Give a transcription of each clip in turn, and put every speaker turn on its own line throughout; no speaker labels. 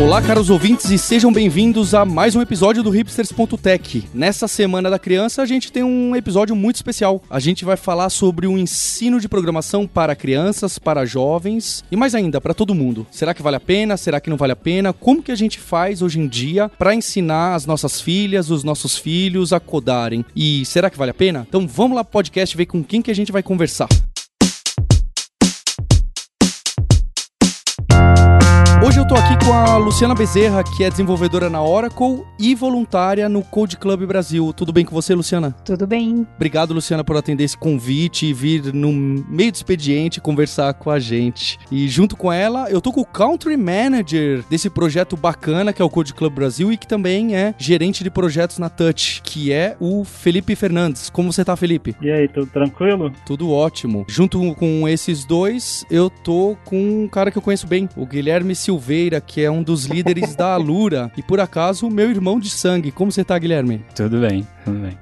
Olá, caros ouvintes, e sejam bem-vindos a mais um episódio do Hipsters.tech. Nessa Semana da Criança, a gente tem um episódio muito especial. A gente vai falar sobre o ensino de programação para crianças, para jovens e mais ainda, para todo mundo. Será que vale a pena? Será que não vale a pena? Como que a gente faz hoje em dia para ensinar as nossas filhas, os nossos filhos a codarem? E será que vale a pena? Então vamos lá podcast ver com quem que a gente vai conversar. Hoje eu tô aqui com a Luciana Bezerra, que é desenvolvedora na Oracle e voluntária no Code Club Brasil. Tudo bem com você, Luciana?
Tudo bem.
Obrigado, Luciana, por atender esse convite e vir no meio do expediente conversar com a gente. E junto com ela, eu tô com o Country Manager desse projeto bacana que é o Code Club Brasil e que também é gerente de projetos na Touch, que é o Felipe Fernandes. Como você tá, Felipe?
E aí, tudo tranquilo?
Tudo ótimo. Junto com esses dois, eu tô com um cara que eu conheço bem, o Guilherme Silva Silveira, que é um dos líderes da Alura, e por acaso, meu irmão de sangue. Como você tá, Guilherme?
Tudo bem,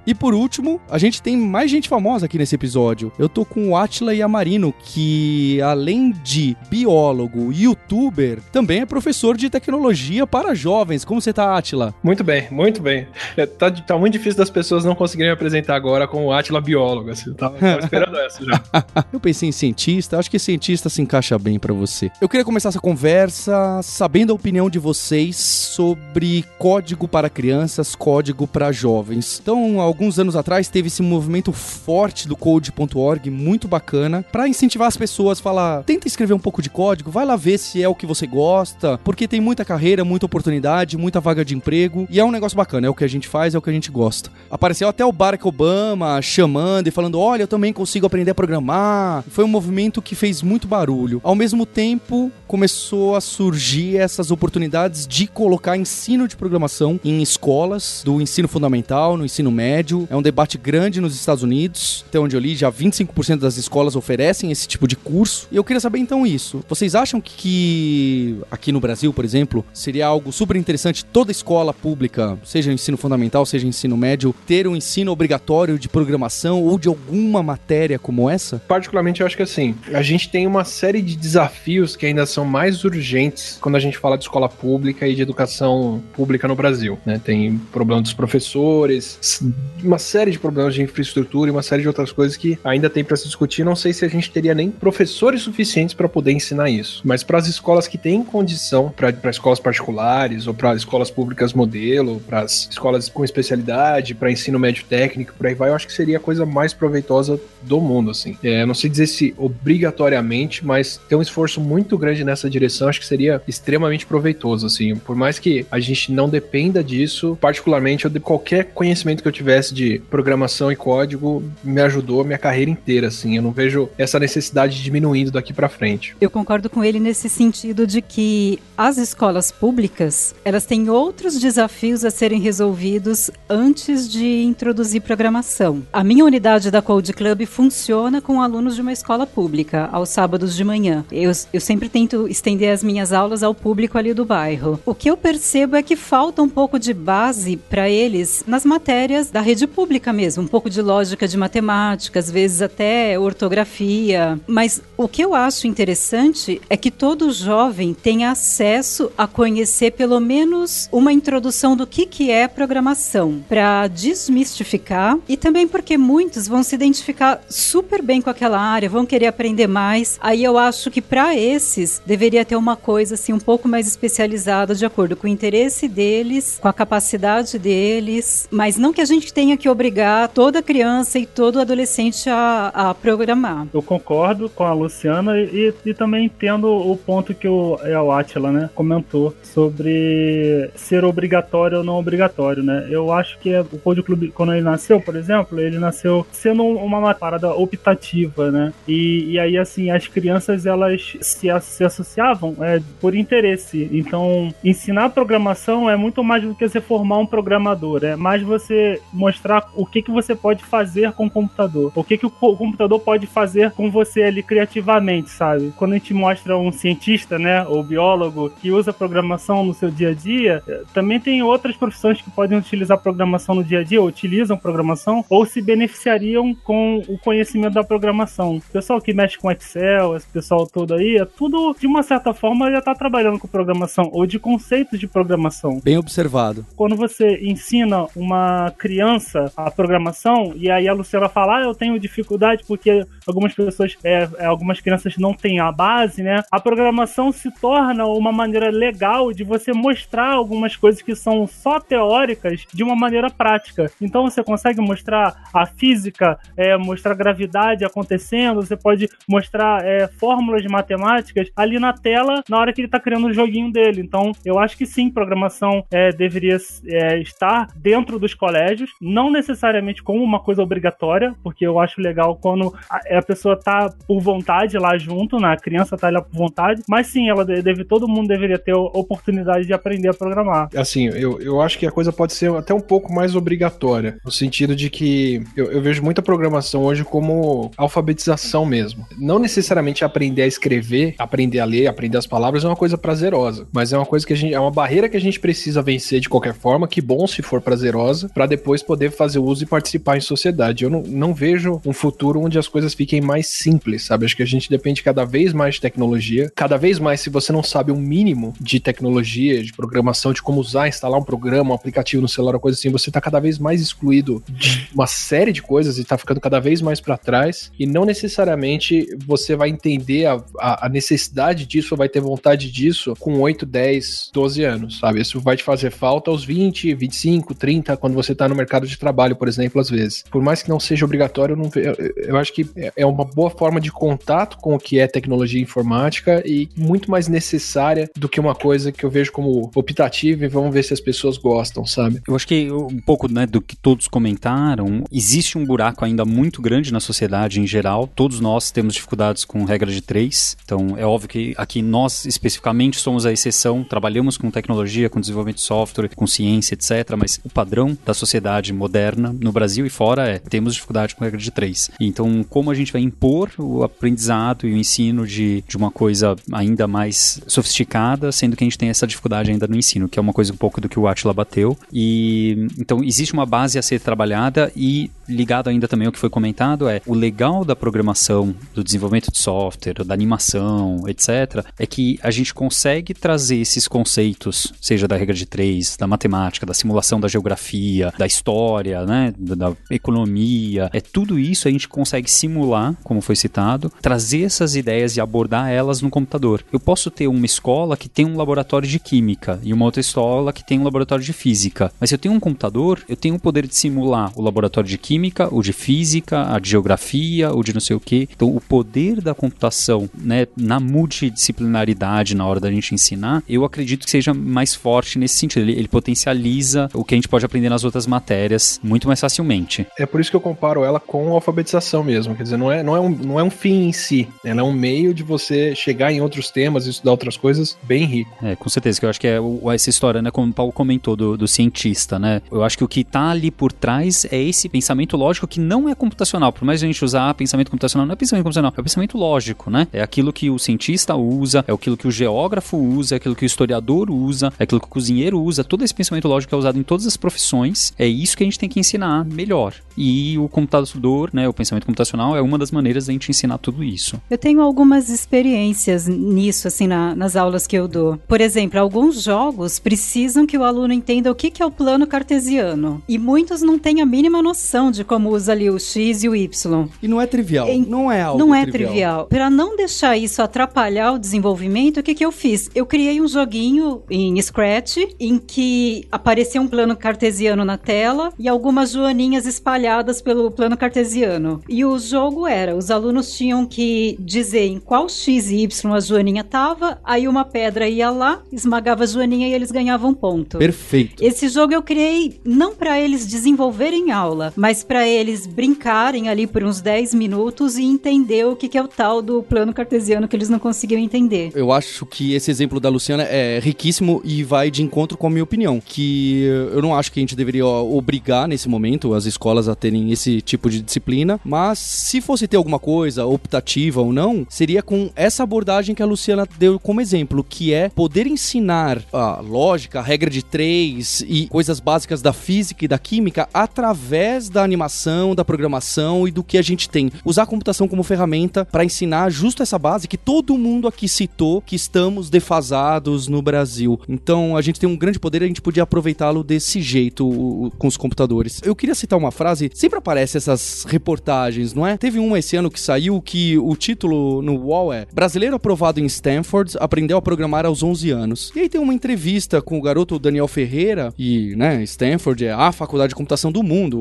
E por último, a gente tem mais gente famosa aqui nesse episódio. Eu tô com o Atila Yamarino, que além de biólogo e youtuber, também é professor de tecnologia para jovens. Como você tá, Atila?
Muito bem, muito bem. É, tá, tá muito difícil das pessoas não conseguirem me apresentar agora como o Atila biólogo. Assim, eu tava, tava esperando essa já.
eu pensei em cientista, acho que cientista se encaixa bem para você. Eu queria começar essa conversa sabendo a opinião de vocês sobre código para crianças, código para jovens. Então, alguns anos atrás teve esse movimento forte do code.org, muito bacana, para incentivar as pessoas a falar: tenta escrever um pouco de código, vai lá ver se é o que você gosta, porque tem muita carreira, muita oportunidade, muita vaga de emprego, e é um negócio bacana, é o que a gente faz, é o que a gente gosta. Apareceu até o Barack Obama chamando e falando: olha, eu também consigo aprender a programar. Foi um movimento que fez muito barulho. Ao mesmo tempo, começou a surgir essas oportunidades de colocar ensino de programação em escolas, do ensino fundamental, no ensino médio. É um debate grande nos Estados Unidos, até onde eu li, já 25% das escolas oferecem esse tipo de curso. E eu queria saber então isso. Vocês acham que aqui no Brasil, por exemplo, seria algo super interessante toda escola pública, seja ensino fundamental, seja ensino médio, ter um ensino obrigatório de programação ou de alguma matéria como essa?
Particularmente eu acho que assim, a gente tem uma série de desafios que ainda são mais urgentes quando a gente fala de escola pública e de educação pública no Brasil. Né? Tem problema dos professores, uma série de problemas de infraestrutura e uma série de outras coisas que ainda tem para se discutir. Não sei se a gente teria nem professores suficientes para poder ensinar isso. Mas para as escolas que têm condição, para escolas particulares ou para escolas públicas modelo, para as escolas com especialidade, para ensino médio técnico, por aí vai, eu acho que seria a coisa mais proveitosa do mundo, assim. É, não sei dizer se obrigatoriamente, mas ter um esforço muito grande nessa direção, acho que seria extremamente proveitoso, assim. Por mais que a gente não dependa disso, particularmente, eu, qualquer conhecimento que eu tivesse de programação e código me ajudou a minha carreira inteira, assim. Eu não vejo essa necessidade diminuindo daqui para frente.
Eu concordo com ele nesse sentido de que as escolas públicas, elas têm outros desafios a serem resolvidos antes de introduzir programação. A minha unidade da Code Club funciona com alunos de uma escola pública, aos sábados de manhã. Eu, eu sempre tento estender as minhas aulas ao público ali do bairro. O que eu percebo é que falta um pouco de base para eles nas matérias da rede pública mesmo, um pouco de lógica de matemática, às vezes até ortografia. Mas o que eu acho interessante é que todo jovem tenha acesso a conhecer pelo menos uma introdução do que, que é programação, para desmistificar e também porque muitos vão se identificar super bem com aquela área, vão querer aprender mais. Aí eu acho que para esses deveria ter uma coisa assim um pouco mais especializada de acordo com o interesse deles, com a capacidade deles, mas não que a gente tenha que obrigar toda criança e todo adolescente a, a programar.
Eu concordo com a Luciana e, e também entendo o ponto que o, é o Atila, né, comentou sobre ser obrigatório ou não obrigatório, né? Eu acho que o Code Club, quando ele nasceu, por exemplo, ele nasceu sendo uma parada optativa, né? E, e aí, assim, as crianças, elas se, se associavam é, por interesse. Então, ensinar programação é muito mais do que você formar um programador, é mais você mostrar o que, que você pode fazer com o computador, o que, que o computador pode fazer com você ali criativamente, sabe? Quando a gente mostra um cientista, né, ou biólogo que usa programação no seu dia a dia, é, também tem outras profissões que podem utilizar programação no dia a dia, ou utilizam programação, ou se beneficiariam com o conhecimento da programação. O pessoal que mexe com Excel, esse pessoal todo aí, é tudo, de uma certa forma, já está trabalhando com programação, ou de conceitos de programação.
Bem observado.
Quando você ensina uma criança a programação, e aí a Luciana fala, ah, eu tenho dificuldade porque algumas pessoas, é, é, algumas crianças não têm a base, né? A programação se torna uma maneira legal de você mostrar algumas coisas que são só teóricas de uma maneira prática. Então você consegue mostrar a física, é, mostrar a gravidade acontecendo, você pode mostrar é, fórmulas matemáticas ali na tela na hora que ele está criando o joguinho dele. Então eu acho que sim, programação é, deveria é, estar dentro dos colégios, não necessariamente como uma coisa obrigatória, porque eu acho legal quando a, a pessoa tá por vontade lá junto, né? a criança tá lá por vontade, mas sim, ela deve, todo mundo deveria ter oportunidade de aprender a programar.
Assim, eu, eu acho que a coisa pode ser até um pouco mais obrigatória, no sentido de que eu, eu vejo muita programação hoje como alfabetização mesmo. Não necessariamente aprender a escrever, aprender a ler, aprender as palavras é uma coisa prazerosa, mas é uma coisa que a gente é uma barreira que a gente precisa vencer de qualquer forma, que bom se for prazerosa, para depois poder fazer uso e participar em sociedade. Eu não, não vejo um futuro onde as coisas fiquem mais simples, sabe? Acho que a gente depende cada vez mais de tecnologia, cada vez mais se você não sabe um mínimo de tecnologia, de programação, de como usar, instalar um programa, um aplicativo no celular, coisa assim, você tá cada vez mais excluído de uma série de coisas e tá ficando cada vez mais para trás e não necessariamente você vai entender a, a, a necessidade disso, vai ter vontade disso com 8, 10, 12 anos, sabe? Isso vai te fazer falta aos 20, 25, 30, quando você tá no mercado de trabalho, por exemplo, às vezes. Por mais que não seja obrigatório, eu, não, eu, acho que é uma boa forma de contato com o que é tecnologia informática e muito mais necessária do que uma coisa que eu vejo como optativa e vamos ver se as pessoas gostam, sabe?
Eu acho que um pouco né, do que todos comentaram, existe um buraco ainda muito grande na sociedade em geral. Todos nós temos dificuldades com regra de três. Então é óbvio que aqui nós especificamente somos a exceção, trabalhamos com tecnologia, com desenvolvimento de software, com ciência, etc. Mas o padrão da sociedade moderna no Brasil e fora é temos dificuldade com regra de três. Então, como a gente vai impor o aprendizado e o ensino de, de uma coisa ainda mais sofisticada, sendo que a gente tem essa dificuldade ainda no ensino, que é uma coisa um pouco do que o Atila bateu. E então existe uma base a ser trabalhada e ligado ainda também ao que foi comentado é o legal da programação, do desenvolvimento de software, da animação, etc, é que a gente consegue trazer esses conceitos, seja da regra de três, da matemática, da simulação da geografia, da história, né, da economia, é tudo isso a gente consegue simular, como foi citado, trazer essas ideias e abordar elas no computador. Eu posso ter uma escola que tem um laboratório de química e uma outra escola que tem um laboratório de física, mas se eu tenho um computador, eu tenho o poder de simular o laboratório de química, o de física, a de geografia, o de não sei o que. Então, o poder da computação, né, na multidisciplinaridade na hora da gente ensinar, eu acredito que seja mais forte nesse sentido. Ele, ele potencializa o que a gente pode aprender nas outras matérias muito mais facilmente.
É por isso que eu comparo ela com a alfabetização mesmo. Quer dizer, não é, não é, um, não é um fim em si. Ela é um meio de você chegar em outros temas e estudar outras coisas bem rico.
É, com certeza, que eu acho que é essa história, né, como o Paulo comentou, do, do cientista, né? Eu acho que o que está ali por trás é esse pensamento lógico que não é computacional. Por mais a gente usar pensamento computacional, não é pensamento computacional, é pensamento lógico, né? É aquilo que o cientista usa, é aquilo que o geógrafo usa, é aquilo que o historiador usa, é aquilo que o cozinheiro usa. Todo esse pensamento lógico é usado em todas as profissões. É isso que a gente tem que ensinar melhor. E o computador, né, o pensamento computacional é uma das maneiras da gente ensinar tudo isso.
Eu tenho algumas experiências nisso, assim, na, nas aulas que eu dou. Por exemplo, alguns jogos precisam que o aluno entenda o que, que é o plano cartesiano. E muitos não têm a mínima noção de como usa ali o X e o Y.
E não é trivial. Não é algo
Não é
trivial.
trivial. Para não deixar isso atrapalhar o desenvolvimento, o que, que eu fiz? Eu criei um joguinho em Scratch em que aparecia um plano cartesiano na tela e algumas joaninhas espalhadas pelo plano cartesiano. E o jogo era, os alunos tinham que dizer em qual X e Y a joaninha tava, aí uma pedra ia lá, esmagava a joaninha e eles ganhavam ponto.
Perfeito.
Esse jogo eu criei não para eles desenvolverem aula, mas para eles brincarem ali por uns 10 minutos e entender o que, que é o tal do plano cartesiano que eles não conseguiam entender.
Eu acho que esse exemplo da Luciana é riquíssimo e vai de encontro com a minha opinião, que eu não acho que a gente deveria obrigar nesse momento as escolas a terem esse tipo de disciplina, mas se fosse ter alguma coisa optativa ou não, seria com essa abordagem que a Luciana deu como exemplo, que é poder ensinar a lógica, a regra de três e coisas básicas da física e da química através da animação, da programação e do que a gente tem. Usar a computação como ferramenta para ensinar justo essa base que todo mundo aqui citou que estamos defasados no Brasil. Então a gente tem um grande poder, a gente podia aproveitá-lo desse jeito com os computadores. Eu queria citar uma frase, sempre aparece essas reportagens, não é? Teve uma esse ano que saiu que o título no UOL é Brasileiro aprovado em Stanford aprendeu a programar aos 11 anos. E aí tem uma entrevista com o garoto Daniel Ferreira e, né, Stanford é a faculdade de computação do mundo,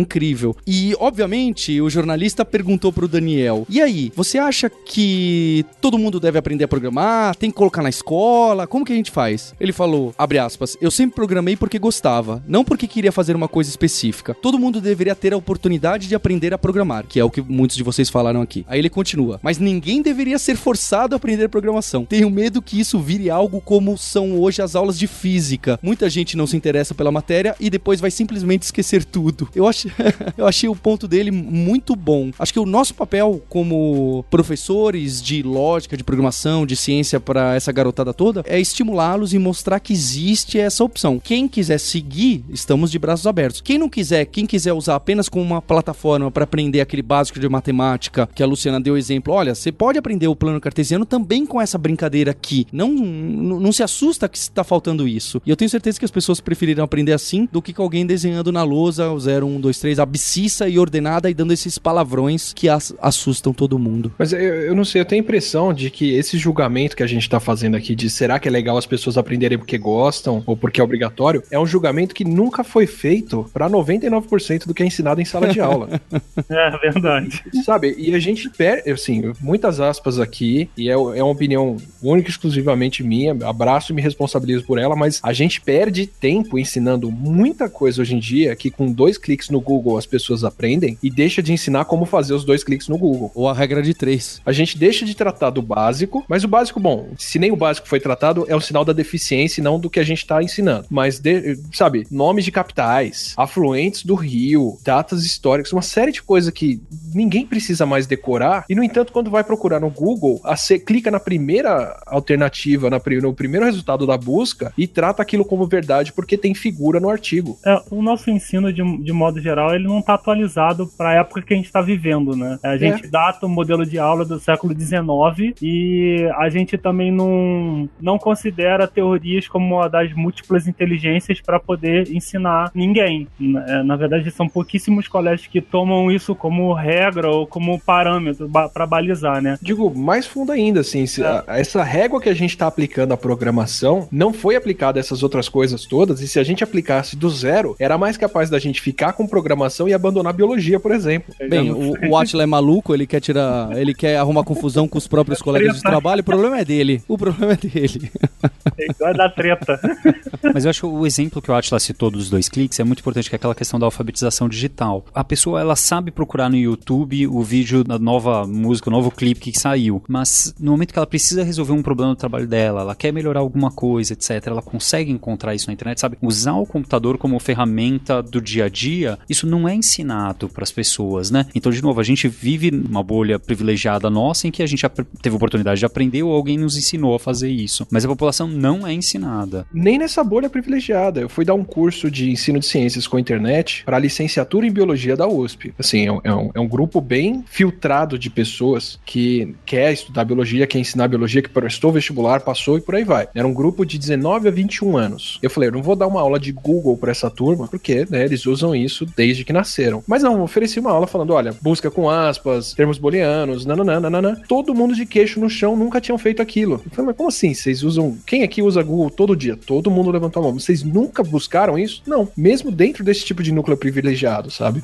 incrível. E obviamente o jornalista perguntou pro Daniel: "E aí, você acha que todo mundo deve aprender a programar? Tem que colocar na escola? Como que a gente faz?" Ele falou, abre aspas, "Eu sempre programei porque gostava, não porque queria fazer uma coisa específica. Todo mundo deveria ter a oportunidade de aprender a programar, que é o que muitos de vocês falaram aqui." Aí ele continua: "Mas ninguém deveria ser forçado a aprender programação. Tenho medo que isso vire algo como são hoje as aulas de física. Muita gente não se interessa pela matéria e depois vai simplesmente esquecer tudo." Eu achei, eu achei o ponto dele muito bom. Acho que o nosso papel como professores de lógica, de programação, de ciência para essa garotada toda é estimulá-los e mostrar que existe essa opção. Quem quiser seguir, estamos de braços abertos. Quem não quiser, quem quiser usar apenas como uma plataforma para aprender aquele básico de matemática que a Luciana deu exemplo, olha, você pode aprender o plano cartesiano também com essa brincadeira aqui. Não, não, se assusta que está faltando isso. E eu tenho certeza que as pessoas preferirão aprender assim do que com alguém desenhando na lousa o 0, 1, 2, 3, abscissa e ordenada e dando esses palavrões que as, assustam todo mundo.
Mas eu, eu não sei, eu tenho a impressão de que esse julgamento que a gente tá fazendo aqui de será que é legal as pessoas aprenderem porque gostam ou porque é obrigatório, é um julgamento que nunca foi feito para 99% do que é ensinado em sala de aula.
é verdade.
Sabe? E a gente perde, assim, muitas aspas aqui, e é, é uma opinião única e exclusivamente minha, abraço e me responsabilizo por ela, mas a gente perde tempo ensinando muita coisa hoje em dia que com dois cliques no Google as pessoas aprendem e deixa de ensinar como fazer os dois cliques no Google.
Ou a regra de três.
A gente deixa de tratar do básico, mas o básico, bom, se nem o básico foi tratado, é um sinal da deficiência e não do que a gente está ensinando. Mas, de, sabe, nomes de capitais, afluentes do rio, datas históricas, uma série de coisas que ninguém precisa mais decorar. E, no entanto, quando vai procurar no Google, você clica na primeira alternativa, na, no primeiro resultado da busca e trata aquilo como verdade porque tem figura no artigo.
É, o nosso ensino, de, de modo geral, ele não está atualizado para a época que a gente está vivendo, né? A gente é. data o modelo de aula do século XIX e a gente também não, não considera teorias como a das múltiplas inteligências para poder ensinar ninguém. É, na verdade, são pouquíssimos colégios que tomam isso como regra ou como parâmetro para balizar, né?
Digo, mais fundo ainda, assim, é. essa régua que a gente está aplicando à programação não foi aplicada a essas outras coisas todas, e se a gente aplicasse do zero, era mais capaz da gente ficar com programação e abandonar biologia, por exemplo.
Bem, o, o Atila é maluco, ele quer tirar. Ele quer arrumar confusão com os próprios colegas de trabalho, o problema é dele. O problema é dele.
Vai dar treta.
Mas eu acho que o exemplo que o Atila citou dos dois cliques é muito importante, que é aquela questão da alfabetização digital. A pessoa, ela sabe procurar no YouTube o vídeo da nova música, o novo clipe que saiu, mas no momento que ela precisa resolver um problema no trabalho dela, ela quer melhorar alguma coisa, etc., ela consegue encontrar isso na internet, sabe? Usar o computador como ferramenta do dia a dia, isso não é ensinado para as pessoas, né? Então, de novo, a gente vive uma bolha privilegiada nossa em que a gente teve oportunidade de aprender ou alguém nos ensinou a fazer isso. Mas a população não é ensinada.
Nem nessa bolha privilegiada. Eu fui dar um curso de ensino de ciências com a internet para licenciatura em biologia da USP. Assim, é um, é um, é um grupo bem filtrado de pessoas que quer estudar biologia, quer ensinar biologia, que prestou vestibular, passou e por aí vai. Era um grupo de 19 a 21 anos. Eu falei, eu não vou dar uma aula de Google para essa turma, porque né, eles usam isso desde que nasceram. Mas não, ofereci uma aula falando, olha, busca com aspas, termos booleanos, nananã. Todo mundo de queixo no chão nunca tinham feito aquilo. Eu falei, mas como assim? Vocês usam. Quem aqui usa Google todo dia? Todo mundo levantou a mão. Vocês nunca buscaram isso? Não. Mesmo dentro desse tipo de núcleo privilegiado, sabe?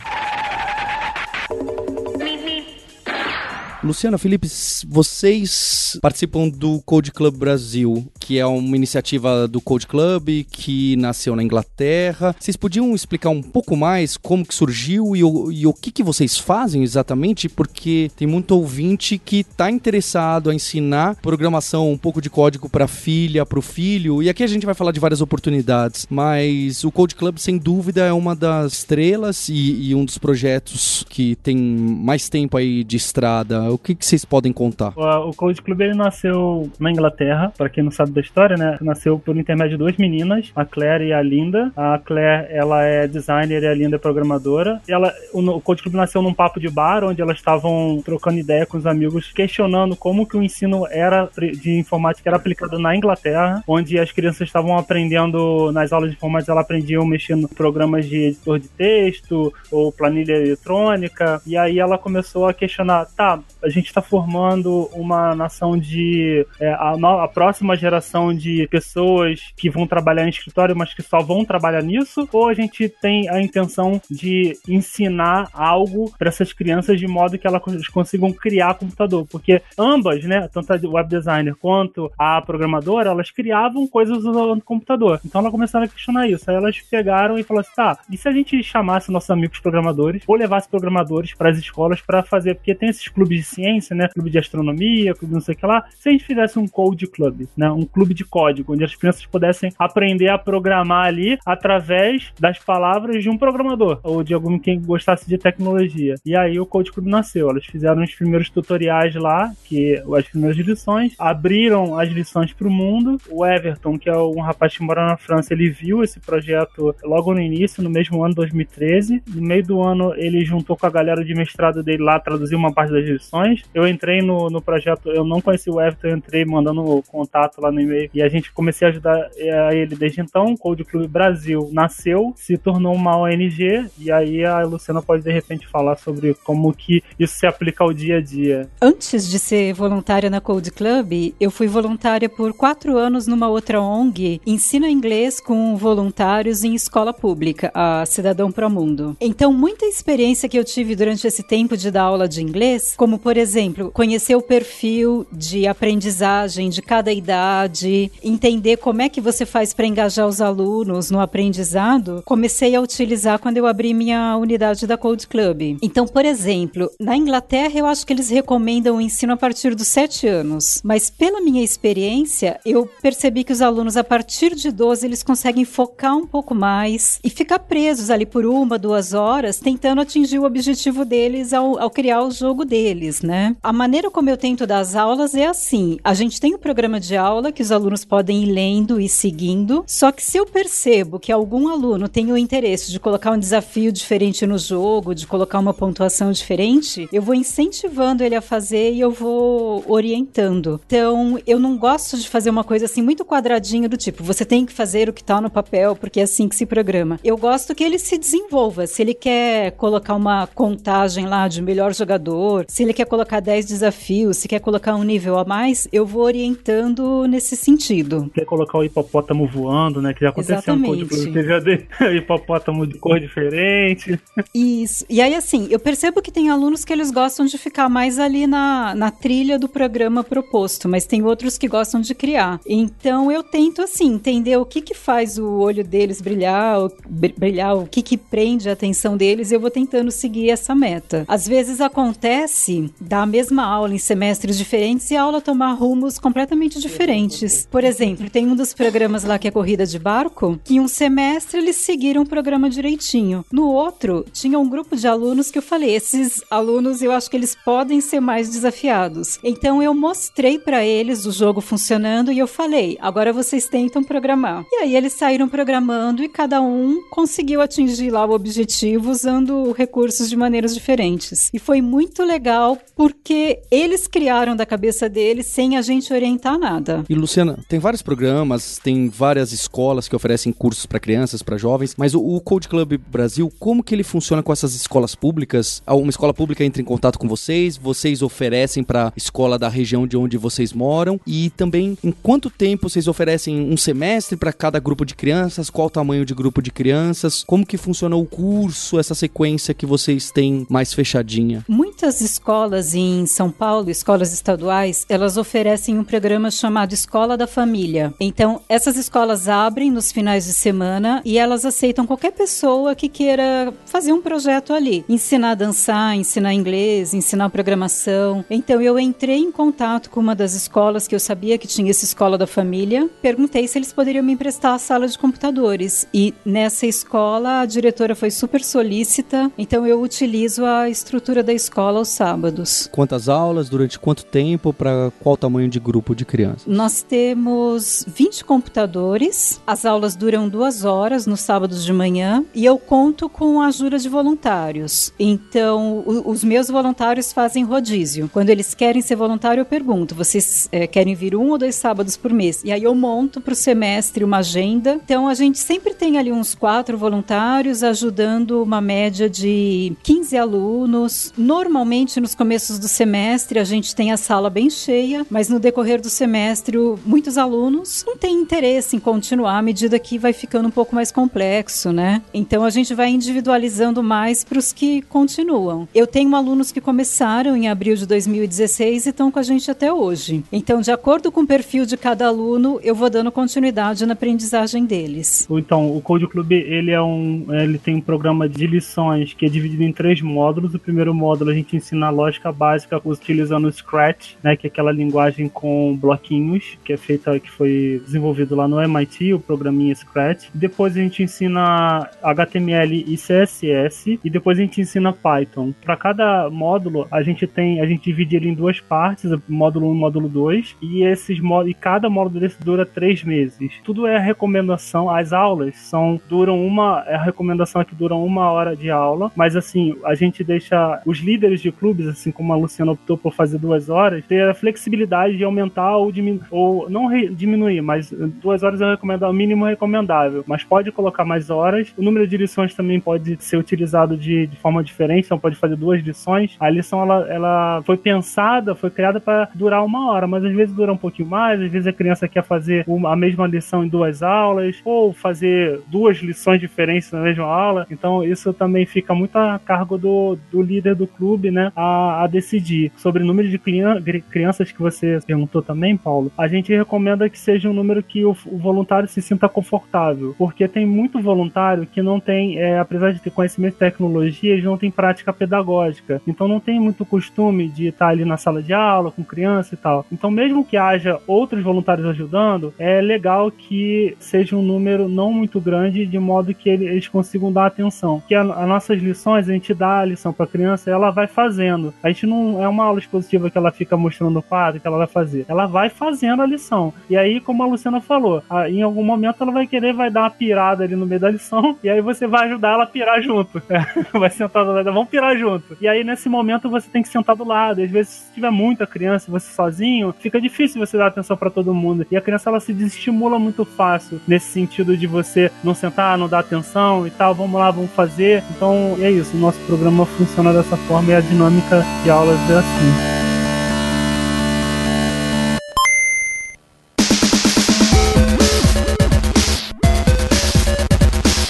Luciana, Felipe, vocês participam do Code Club Brasil, que é uma iniciativa do Code Club que nasceu na Inglaterra. Vocês podiam explicar um pouco mais como que surgiu e o, e o que, que vocês fazem exatamente? Porque tem muito ouvinte que está interessado a ensinar programação, um pouco de código para filha, para o filho. E aqui a gente vai falar de várias oportunidades, mas o Code Club, sem dúvida, é uma das estrelas e, e um dos projetos que tem mais tempo aí de estrada. O que, que vocês podem contar?
O Code Club ele nasceu na Inglaterra, para quem não sabe da história, né? Nasceu por intermédio de duas meninas, a Claire e a Linda. A Claire, ela é designer e a Linda é programadora. E ela, o, o Code Club nasceu num papo de bar, onde elas estavam trocando ideia com os amigos, questionando como que o ensino era de informática era aplicado na Inglaterra, onde as crianças estavam aprendendo nas aulas de informática, elas aprendiam mexendo em programas de editor de texto ou planilha eletrônica. E aí ela começou a questionar, tá, a gente está formando uma nação de é, a, a, próxima geração de pessoas que vão trabalhar em escritório, mas que só vão trabalhar nisso, ou a gente tem a intenção de ensinar algo para essas crianças de modo que elas consigam criar computador, porque ambas, né, tanto a web designer quanto a programadora, elas criavam coisas usando computador. Então ela começaram a questionar isso. Aí elas pegaram e falaram assim: tá, e se a gente chamasse nossos amigos programadores ou levasse programadores para as escolas para fazer, porque tem esses clubes de ciência, né, clube de astronomia, clube não sei o que lá. Se a gente fizesse um code club, né, um clube de código, onde as crianças pudessem aprender a programar ali através das palavras de um programador ou de algum quem gostasse de tecnologia. E aí o Code Club nasceu. Elas fizeram os primeiros tutoriais lá, que as primeiras lições, abriram as lições para o mundo. O Everton, que é um rapaz que mora na França, ele viu esse projeto logo no início, no mesmo ano 2013. No meio do ano, ele juntou com a galera de mestrado dele lá, traduziu uma parte das lições. Eu entrei no, no projeto, eu não conheci o Everton, eu entrei mandando contato lá no e-mail e a gente comecei a ajudar eh, ele desde então. O Code Club Brasil nasceu, se tornou uma ONG e aí a Luciana pode de repente falar sobre como que isso se aplica ao dia a dia.
Antes de ser voluntária na Code Club, eu fui voluntária por quatro anos numa outra ONG, Ensina Inglês com voluntários em escola pública, a Cidadão Pro Mundo. Então, muita experiência que eu tive durante esse tempo de dar aula de inglês, como por exemplo, conhecer o perfil de aprendizagem de cada idade, entender como é que você faz para engajar os alunos no aprendizado, comecei a utilizar quando eu abri minha unidade da Code Club. Então, por exemplo, na Inglaterra eu acho que eles recomendam o ensino a partir dos 7 anos, mas pela minha experiência, eu percebi que os alunos a partir de 12 eles conseguem focar um pouco mais e ficar presos ali por uma, duas horas, tentando atingir o objetivo deles ao, ao criar o jogo deles, né? A maneira como eu tento dar as aulas é assim: a gente tem um programa de aula que os alunos podem ir lendo e seguindo, só que se eu percebo que algum aluno tem o interesse de colocar um desafio diferente no jogo, de colocar uma pontuação diferente, eu vou incentivando ele a fazer e eu vou orientando. Então, eu não gosto de fazer uma coisa assim muito quadradinha do tipo, você tem que fazer o que tá no papel, porque é assim que se programa. Eu gosto que ele se desenvolva. Se ele quer colocar uma contagem lá de melhor jogador, se ele quer colocar 10 desafios, se quer colocar um nível a mais, eu vou orientando nesse sentido.
Quer colocar o hipopótamo voando, né? Que já aconteceu
Exatamente.
um pouco de hipopótamo de cor diferente.
Isso. E aí, assim, eu percebo que tem alunos que eles gostam de ficar mais ali na, na trilha do programa proposto, mas tem outros que gostam de criar. Então eu tento, assim, entender o que que faz o olho deles brilhar, o, brilhar, o que que prende a atenção deles, e eu vou tentando seguir essa meta. Às vezes acontece da mesma aula em semestres diferentes e a aula tomar rumos completamente diferentes. Por exemplo, tem um dos programas lá que é corrida de barco, que em um semestre eles seguiram o programa direitinho. No outro, tinha um grupo de alunos que eu falei, esses alunos eu acho que eles podem ser mais desafiados. Então eu mostrei para eles o jogo funcionando e eu falei, agora vocês tentam programar. E aí eles saíram programando e cada um conseguiu atingir lá o objetivo usando recursos de maneiras diferentes. E foi muito legal porque eles criaram da cabeça deles sem a gente orientar nada.
E Luciana, tem vários programas, tem várias escolas que oferecem cursos para crianças, para jovens, mas o, o Code Club Brasil, como que ele funciona com essas escolas públicas? Uma escola pública entra em contato com vocês, vocês oferecem para escola da região de onde vocês moram e também em quanto tempo vocês oferecem um semestre para cada grupo de crianças, qual o tamanho de grupo de crianças, como que funciona o curso, essa sequência que vocês têm mais fechadinha?
Muitas escolas escolas em São Paulo, escolas estaduais, elas oferecem um programa chamado Escola da Família. Então, essas escolas abrem nos finais de semana e elas aceitam qualquer pessoa que queira fazer um projeto ali, ensinar a dançar, ensinar inglês, ensinar programação. Então, eu entrei em contato com uma das escolas que eu sabia que tinha essa escola da família, perguntei se eles poderiam me emprestar a sala de computadores e nessa escola a diretora foi super solícita, então eu utilizo a estrutura da escola aos sábados.
Quantas aulas, durante quanto tempo, para qual tamanho de grupo de crianças?
Nós temos 20 computadores, as aulas duram duas horas nos sábados de manhã e eu conto com a ajuda de voluntários. Então, os meus voluntários fazem rodízio. Quando eles querem ser voluntário, eu pergunto: vocês é, querem vir um ou dois sábados por mês? E aí eu monto para o semestre uma agenda. Então, a gente sempre tem ali uns quatro voluntários ajudando uma média de 15 alunos. Normalmente, nos começos do semestre, a gente tem a sala bem cheia, mas no decorrer do semestre, muitos alunos não têm interesse em continuar à medida que vai ficando um pouco mais complexo, né? Então, a gente vai individualizando mais para os que continuam. Eu tenho alunos que começaram em abril de 2016 e estão com a gente até hoje. Então, de acordo com o perfil de cada aluno, eu vou dando continuidade na aprendizagem deles.
Então, o Code Club ele é um, ele tem um programa de lições que é dividido em três módulos. O primeiro módulo a gente ensina a lógica básica utilizando o Scratch, né, que é aquela linguagem com bloquinhos que é feita, que foi desenvolvido lá no MIT, o programinha Scratch. Depois a gente ensina HTML e CSS e depois a gente ensina Python. Para cada módulo a gente tem, a gente divide ele em duas partes, módulo 1 e módulo 2, e esses e cada módulo desse dura três meses. Tudo é recomendação, as aulas são duram uma, a recomendação é que duram uma hora de aula, mas assim, a gente deixa os líderes de clubes, assim como a Luciana optou por fazer duas horas, ter a flexibilidade de aumentar ou diminuir, ou não diminuir, mas duas horas é recomendado, o mínimo recomendável, mas pode colocar mais horas. O número de lições também pode ser utilizado de, de forma diferente, então pode fazer duas lições. A lição ela, ela foi pensada, foi criada para durar uma hora, mas às vezes dura um pouquinho mais, às vezes a criança quer fazer uma, a mesma lição em duas aulas, ou fazer duas lições diferentes na mesma aula. Então isso também fica muito a cargo do, do líder do clube, né, a, a decidir. Sobre o número de crianças que você perguntou também, Paulo, a gente recomenda que seja um número que o, o voluntário se sinta confortável, porque tem muito voluntário que não tem, é, apesar de ter conhecimento de tecnologia, eles não tem prática pedagógica. Então não tem muito costume de estar ali na sala de aula com criança e tal. Então mesmo que haja outros voluntários ajudando, é legal que seja um número não muito grande, de modo que eles consigam dar atenção. Que as nossas lições, a gente dá a lição para a criança, ela vai fazendo. A gente não é uma aula expositiva que ela fica mostrando o quadro que ela vai fazer. Ela vai fazendo a lição. E aí, como a Luciana falou, em algum momento ela vai querer, vai dar uma pirada ali no meio da lição, e aí você vai ajudar ela a pirar junto. vai sentar do lado, vamos pirar junto. E aí, nesse momento, você tem que sentar do lado. Às vezes, se tiver muita criança, você sozinho, fica difícil você dar atenção para todo mundo. E a criança, ela se desestimula muito fácil nesse sentido de você não sentar, não dar atenção e tal. Vamos lá, vamos fazer. Então, é isso. O nosso programa funciona dessa forma e a dinâmica de aulas é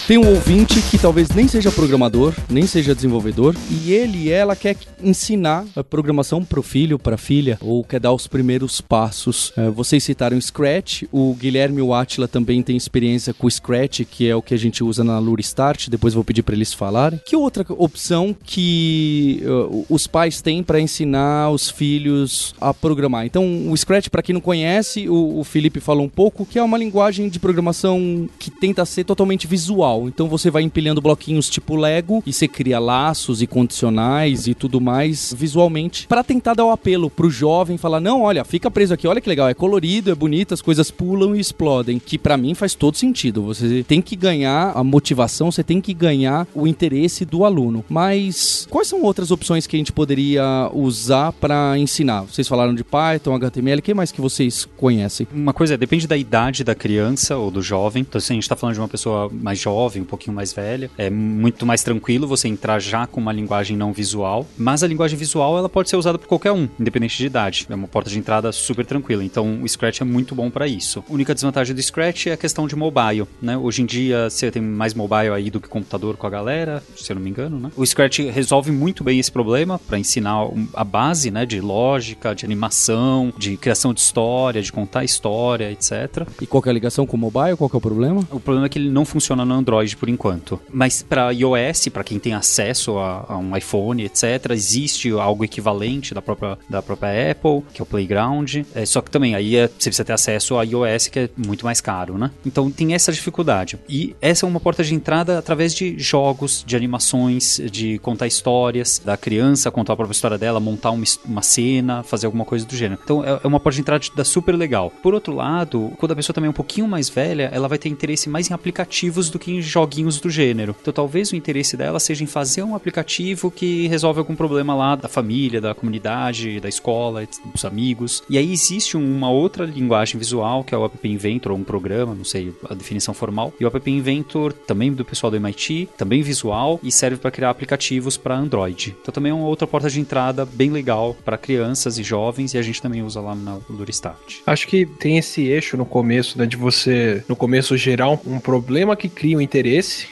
Tem um ouvinte que talvez nem seja programador, nem seja desenvolvedor, e ele ela quer ensinar a programação para o filho, para a filha, ou quer dar os primeiros passos. É, vocês citaram Scratch, o Guilherme e o Atila também tem experiência com Scratch, que é o que a gente usa na Lure Start, depois vou pedir para eles falarem. Que outra opção que uh, os pais têm para ensinar os filhos a programar? Então, o Scratch, para quem não conhece, o, o Felipe falou um pouco, que é uma linguagem de programação que tenta ser totalmente visual. Então você vai empilhando bloquinhos tipo Lego e você cria laços e condicionais e tudo mais visualmente para tentar dar o apelo pro jovem falar: "Não, olha, fica preso aqui, olha que legal, é colorido, é bonito, as coisas pulam e explodem", que para mim faz todo sentido. Você tem que ganhar a motivação, você tem que ganhar o interesse do aluno. Mas quais são outras opções que a gente poderia usar para ensinar? Vocês falaram de Python, HTML, o que mais que vocês conhecem?
Uma coisa é, depende da idade da criança ou do jovem. Então, se a gente está falando de uma pessoa mais jovem, jovem, um pouquinho mais velha. É muito mais tranquilo você entrar já com uma linguagem não visual, mas a linguagem visual ela pode ser usada por qualquer um, independente de idade. É uma porta de entrada super tranquila. Então o Scratch é muito bom para isso. A única desvantagem do Scratch é a questão de mobile, né? Hoje em dia você tem mais mobile aí do que computador com a galera, se eu não me engano, né? O Scratch resolve muito bem esse problema para ensinar a base, né, de lógica, de animação, de criação de história, de contar história, etc.
E qual que é a ligação com o mobile? Qual que é o problema?
O problema é que ele não funciona no Android por enquanto. Mas para iOS, para quem tem acesso a, a, um iPhone, etc, existe algo equivalente da própria, da própria Apple, que é o Playground. É, só que também aí é, você precisa ter acesso a iOS, que é muito mais caro, né? Então tem essa dificuldade. E essa é uma porta de entrada através de jogos, de animações, de contar histórias, da criança contar a própria história dela, montar uma, uma cena, fazer alguma coisa do gênero. Então é, é uma porta de entrada da super legal. Por outro lado, quando a pessoa também é um pouquinho mais velha, ela vai ter interesse mais em aplicativos do que em joguinhos do gênero. Então talvez o interesse dela seja em fazer um aplicativo que resolve algum problema lá da família, da comunidade, da escola, dos amigos. E aí existe uma outra linguagem visual, que é o App Inventor, ou um programa, não sei a definição formal. E o App Inventor, também do pessoal do MIT, também visual e serve para criar aplicativos para Android. Então também é uma outra porta de entrada bem legal para crianças e jovens e a gente também usa lá na Luristart.
Acho que tem esse eixo no começo, né, de você no começo gerar um, problema que cria um interesse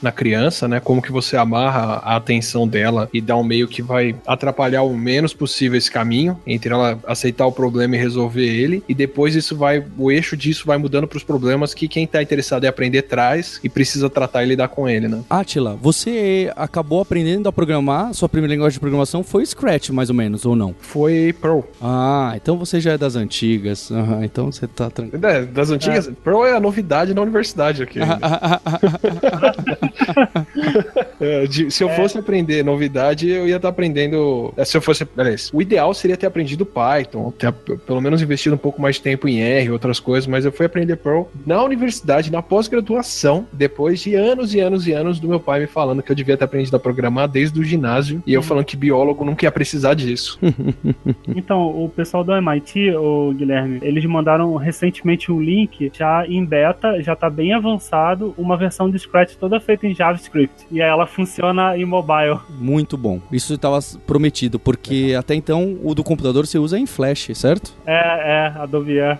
na criança, né, como que você amarra a atenção dela e dá um meio que vai atrapalhar o menos possível esse caminho entre ela aceitar o problema e resolver ele e depois isso vai o eixo disso vai mudando para os problemas que quem está interessado em aprender traz e precisa tratar e lidar com ele, né?
Atila, você acabou aprendendo a programar, sua primeira linguagem de programação foi Scratch, mais ou menos, ou não?
Foi Perl.
Ah, então você já é das antigas. Uhum, então você tá tranquilo.
É, das antigas? É. Perl é a novidade na universidade aqui. é, de, se eu é. fosse aprender novidade, eu ia estar tá aprendendo. É, se eu fosse. Aliás, o ideal seria ter aprendido Python, ter pelo menos investido um pouco mais de tempo em R, outras coisas, mas eu fui aprender Perl na universidade, na pós-graduação, depois de anos e anos e anos do meu pai me falando que eu devia ter aprendido a programar desde o ginásio e eu falando que biólogo não quer precisar disso.
então, o pessoal do MIT, o Guilherme, eles mandaram recentemente um link já em beta, já tá bem avançado, uma versão de Scratch toda feita em JavaScript. E aí ela funciona em mobile.
Muito bom. Isso estava prometido, porque é. até então o do computador você usa em Flash, certo?
É, é, Adobe Air.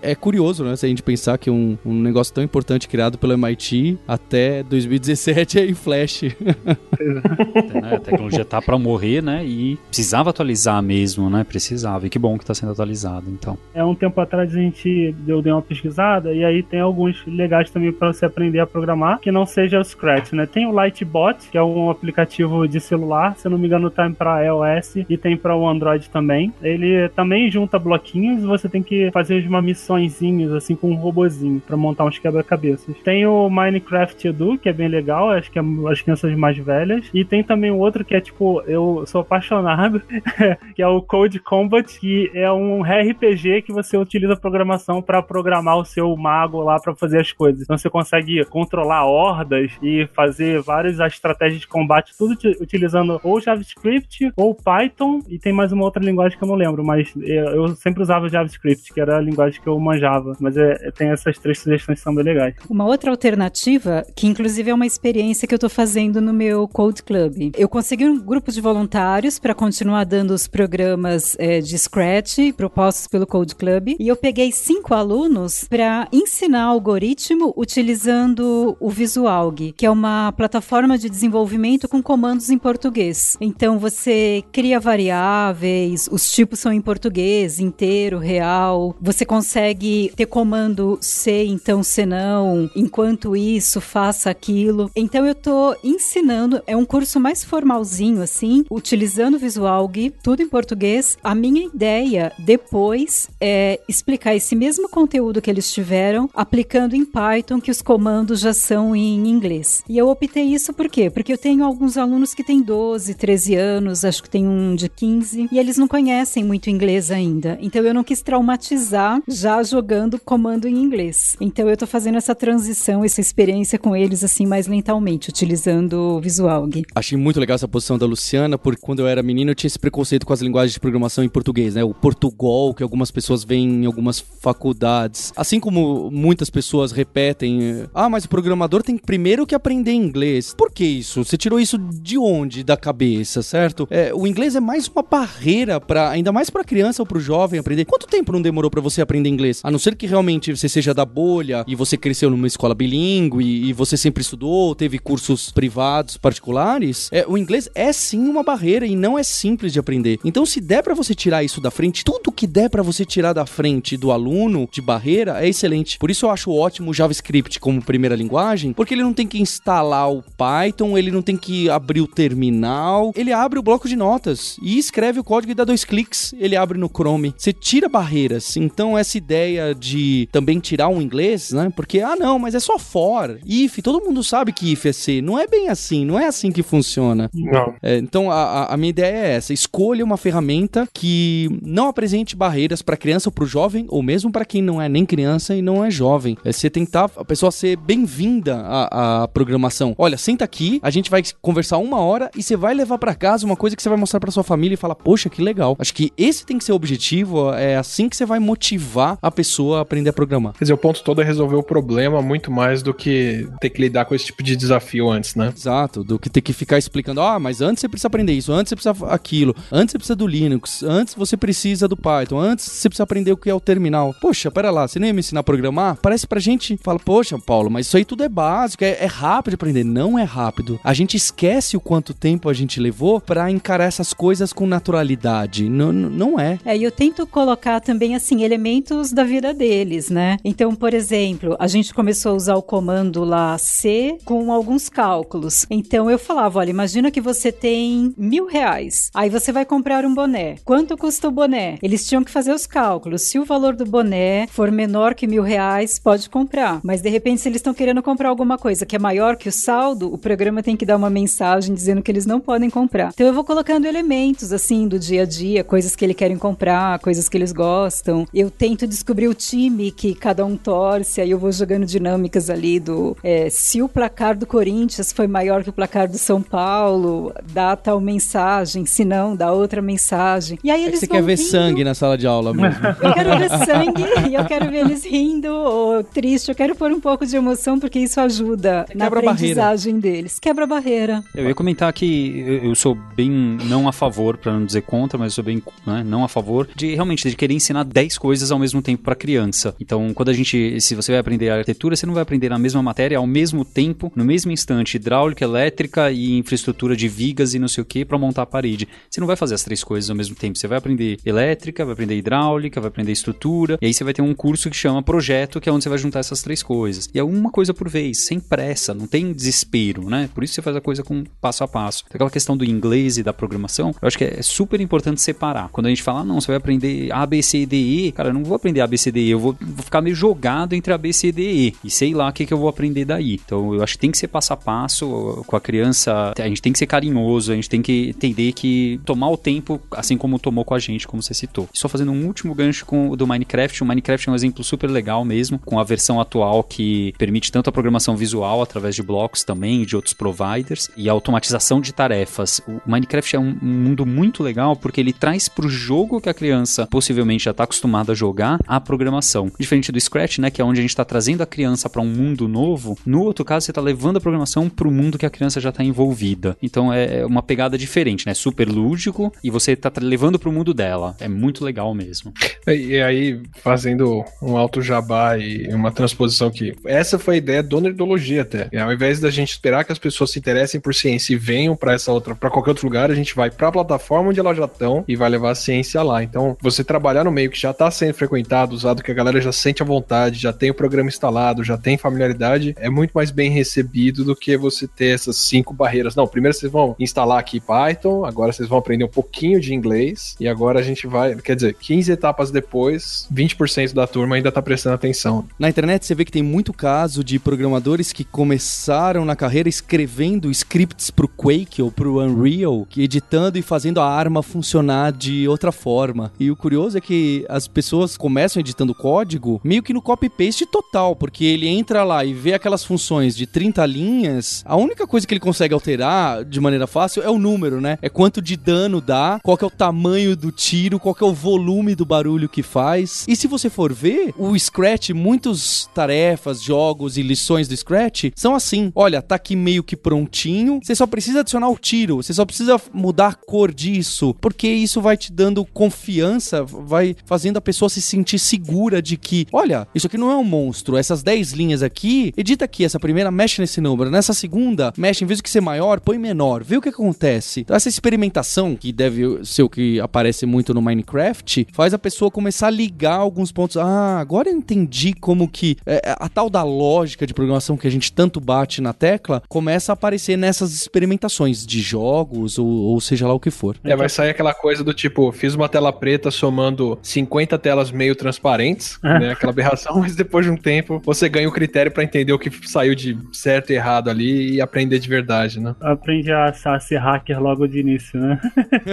É curioso, né? Se a gente pensar que um, um negócio tão importante criado pelo MIT até 2017 é em Flash.
é, a tecnologia tá para morrer, né? E precisava atualizar mesmo, né? Precisava. E que bom que tá sendo atualizado, então.
É um tempo atrás a gente deu, deu uma pesquisada e aí tem alguns legais também para você aprender a programar que não seja o Scratch, né? Tem o Lightbot, que é um aplicativo de celular, se não me engano, tem para iOS e tem para o Android também. Ele também junta bloquinhos, você tem que fazer uma missõezinhas assim com um robozinho para montar uns quebra-cabeças. Tem o Minecraft Edu, que é bem legal, acho que é as crianças mais velhas, e tem também um outro que é tipo, eu sou apaixonado, que é o Code Combat, que é um RPG que você utiliza programação para programar o seu mago lá para fazer as coisas. Então você consegue controlar hordas e fazer várias estratégias de combate, tudo utilizando ou JavaScript ou Python, e tem mais uma outra linguagem que eu não lembro, mas eu sempre usava JavaScript, que era a linguagem que eu manjava. Mas é, tem essas três sugestões que são bem legais.
Uma outra alternativa, que inclusive é uma experiência que eu estou fazendo no meu Code Club. Eu consegui um grupo de voluntários para continuar dando os programas é, de Scratch propostos pelo Code Club, e eu peguei cinco alunos para ensinar algoritmo utilizando o Visualg, que é uma plataforma de desenvolvimento com comandos em português. Então você cria variáveis, os tipos são em português, inteiro, real. Você consegue ter comando C, então C não, enquanto isso, faça aquilo. Então eu tô ensinando, é um curso mais formalzinho assim, utilizando o Visualg, tudo em português. A minha ideia depois é explicar esse mesmo conteúdo que eles tiveram aplicando em Python, que os comandos já são em inglês. E eu optei isso Por quê? Porque eu tenho alguns alunos que têm 12, 13 anos, acho que tem um de 15, e eles não conhecem muito inglês ainda. Então eu não quis traumatizar já jogando comando em inglês. Então eu tô fazendo essa transição, essa experiência com eles assim mais lentamente, utilizando o Visual.
Achei muito legal essa posição da Luciana, porque quando eu era menino eu tinha esse preconceito com as linguagens de programação em português, né? O Portugal, que algumas pessoas veem em algumas faculdades. Assim como muitas pessoas repetem, ah, mas o programador tem primeiro que aprender inglês. Por que isso? Você tirou isso de onde da cabeça, certo? É, o inglês é mais uma barreira para ainda mais para criança ou para o jovem aprender. Quanto tempo não demorou para você aprender inglês? A não ser que realmente você seja da bolha e você cresceu numa escola bilíngue e você sempre estudou, teve cursos privados particulares, é, o inglês é sim uma barreira e não é simples de aprender. Então, se der para você tirar isso da frente, tudo que der para você tirar da frente do aluno de barreira é excelente. Por isso eu acho ótimo o JavaScript como primeira linguagem, porque ele não tem que instalar o Python, ele não tem que abrir o terminal, ele abre o bloco de notas e escreve o código e dá dois cliques, ele abre no Chrome. Você tira barreiras. Então essa ideia de também tirar um inglês, né? Porque ah não, mas é só for, if, todo mundo sabe que if é C. Não é bem assim, não é assim que funciona.
Não.
É, então a, a minha ideia é essa: escolha uma ferramenta que não apresente barreiras para criança ou para o jovem, ou mesmo para quem não é nem criança e não é jovem. É você tentar a pessoa ser bem-vinda à, à programação. Olha, senta aqui, a gente vai conversar uma hora e você vai levar para casa uma coisa que você vai mostrar para sua família e falar, poxa, que legal. Acho que esse tem que ser o objetivo, é assim que você vai motivar a pessoa a aprender a programar.
Quer dizer, o ponto todo é resolver o problema muito mais do que ter que lidar com esse tipo de desafio antes, né?
Exato, do que ter que ficar explicando, ah, mas antes você precisa aprender isso, antes você precisa aquilo, antes você precisa do Linux, antes você precisa do Python, antes você precisa aprender o que é o terminal. Poxa, pera lá, você nem ia me ensinar a programar? Parece pra gente, fala, poxa, Paulo, mas isso aí tudo é básico, é, é rápido de aprender. Não é rápido. A gente esquece o quanto tempo a gente levou para encarar essas coisas com naturalidade. Não, não é.
É, e eu tento colocar também, assim, elementos da vida deles, né? Então, por exemplo, a gente começou a usar o comando lá C com alguns cálculos. Então, eu falava, olha, imagina que você tem mil reais. Aí você vai comprar um boné. Quanto custa o boné? Eles tinham que fazer os cálculos. Se o valor do boné for menor que mil reais, pode comprar. Mas, de repente, se eles estão querendo comprar alguma coisa que é maior que o saldo, o programa tem que dar uma mensagem dizendo que eles não podem comprar. Então, eu vou colocando elementos, assim, do dia a dia, coisas que eles querem comprar, coisas que eles gostam. Eu tento descobrir o time que cada um torce, aí eu vou jogando dinâmicas ali do é, se o placar do Corinthians foi maior que o placar do São Paulo, dá tal mensagem, se não, dá outra mensagem. E aí
É que
eles
você quer ver
rindo.
sangue na sala de aula mesmo.
Eu quero ver sangue e eu quero ver eles rindo ou triste. Eu quero pôr um pouco de emoção porque isso ajuda na aprendizagem deles. Quebra a barreira.
Eu ia comentar que eu eu sou bem não a favor, pra não dizer contra, mas eu sou bem né, não a favor de realmente de querer ensinar 10 coisas ao mesmo tempo pra criança. Então, quando a gente, se você vai aprender arquitetura, você não vai aprender na mesma matéria ao mesmo tempo, no mesmo instante, hidráulica, elétrica e infraestrutura de vigas e não sei o que pra montar a parede. Você não vai fazer as três coisas ao mesmo tempo. Você vai aprender elétrica, vai aprender hidráulica, vai aprender estrutura, e aí você vai ter um curso que chama projeto, que é onde você vai juntar essas três coisas. E é uma coisa por vez, sem pressa, não tem desespero, né? Por isso você faz a coisa com passo a passo. Então, aquela questão do inglês e da programação, eu acho que é super importante separar. Quando a gente fala, ah, não, você vai aprender A, B, C, D, E, cara, eu não vou aprender A, B, C, D, E, eu vou, vou ficar meio jogado entre A, B, C, D, E. E sei lá o que, que eu vou aprender daí. Então, eu acho que tem que ser passo a passo com a criança, a gente tem que ser carinhoso, a gente tem que entender que tomar o tempo, assim como tomou com a gente, como você citou. Só fazendo um último gancho com o do Minecraft, o Minecraft é um exemplo super legal mesmo, com a versão atual que permite tanto a programação visual através de blocos também, de outros providers, e automatização de tarefas. O Minecraft é um mundo muito legal porque ele traz pro jogo que a criança possivelmente já está acostumada a jogar a programação. Diferente do Scratch, né, que é onde a gente está trazendo a criança para um mundo novo, no outro caso você está levando a programação pro mundo que a criança já está envolvida. Então é uma pegada diferente, né? Super lúdico e você tá tra- levando pro mundo dela. É muito legal mesmo.
E aí, fazendo um alto jabá e uma transposição que. Essa foi a ideia do Nerdologia até. E ao invés da gente esperar que as pessoas se interessem por ciência e venham para essa outra, para qualquer outro lugar, a gente vai para a plataforma onde elas já estão e vai levar a ciência lá. Então, você trabalhar no meio que já está sendo frequentado, usado, que a galera já sente à vontade, já tem o programa instalado, já tem familiaridade, é muito mais bem recebido do que você ter essas cinco barreiras. Não, primeiro vocês vão instalar aqui Python, agora vocês vão aprender um pouquinho de inglês e agora a gente vai, quer dizer, 15 etapas depois, 20% da turma ainda está prestando atenção.
Na internet você vê que tem muito caso de programadores que começaram na carreira escrevendo scripts pro Quake ou pro Unreal, editando e fazendo a arma funcionar de outra forma. E o curioso é que as pessoas começam editando código meio que no copy-paste total, porque ele entra lá e vê aquelas funções de 30 linhas, a única coisa que ele consegue alterar de maneira fácil é o número, né? É quanto de dano dá, qual é o tamanho do tiro, qual é o volume do barulho que faz. E se você for ver, o Scratch, muitas tarefas, jogos e lições do Scratch são assim. Olha, tá aqui meio que prontinho, você só precisa adicionar o tiro, você só precisa mudar a cor disso, porque isso vai te dando confiança, vai fazendo a pessoa se sentir segura de que, olha, isso aqui não é um monstro, essas 10 linhas aqui, edita aqui essa primeira, mexe nesse número, nessa segunda, mexe, em vez de ser maior, põe menor, vê o que acontece. Então, essa experimentação, que deve ser o que aparece muito no Minecraft, faz a pessoa começar a ligar alguns pontos. Ah, agora eu entendi como que é, a tal da lógica de programação que a gente tanto bate na tecla começa a aparecer nessas experimentações de jogos ou, ou seja lá o que for.
É, vai sair aquela coisa do tipo, fiz uma tela preta somando 50 telas meio transparentes, é. né? Aquela aberração, mas depois de um tempo você ganha o critério para entender o que saiu de certo e errado ali e aprender de verdade, né?
Aprende a, a ser hacker logo de início, né?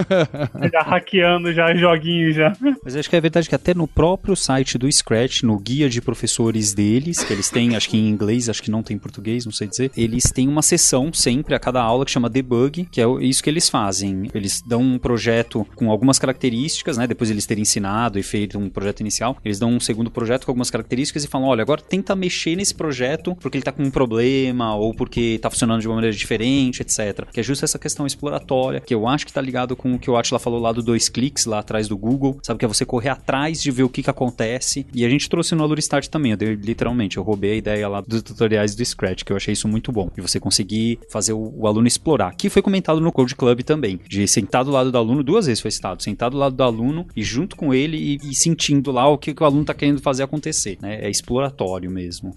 já hackeando já joguinhos já.
Mas acho que é verdade que até no próprio site do Scratch, no guia de professores deles, que eles têm, acho que em inglês, acho que não tem em português, não sei dizer, eles têm uma sessão sempre a cada aula que chama debug, que é isso que eles fazem. Eles dão um projeto com algumas características, né? Depois eles terem ensinado e feito um projeto inicial, eles dão um segundo projeto com algumas características e falam: olha, agora tenta mexer nesse projeto porque ele tá com um problema ou porque tá funcionando de uma maneira diferente, etc. Que é justo essa questão exploratória, que eu acho que tá ligado com o que o Atila falou lá do dois cliques lá atrás do Google, sabe? Que é você correr atrás de ver o que que acontece. E a gente trouxe no Alura Start também, eu dei, literalmente, eu roubei a ideia lá dos tutoriais do Scratch, que eu achei isso muito bom. De você conseguir fazer o, o aluno explorar. Que foi comentado no Code Club também, de sentar do lado do aluno, duas vezes foi citado, sentar do lado do aluno e junto com ele e, e sentindo lá o que, que o aluno tá querendo fazer acontecer, né? É exploratório mesmo.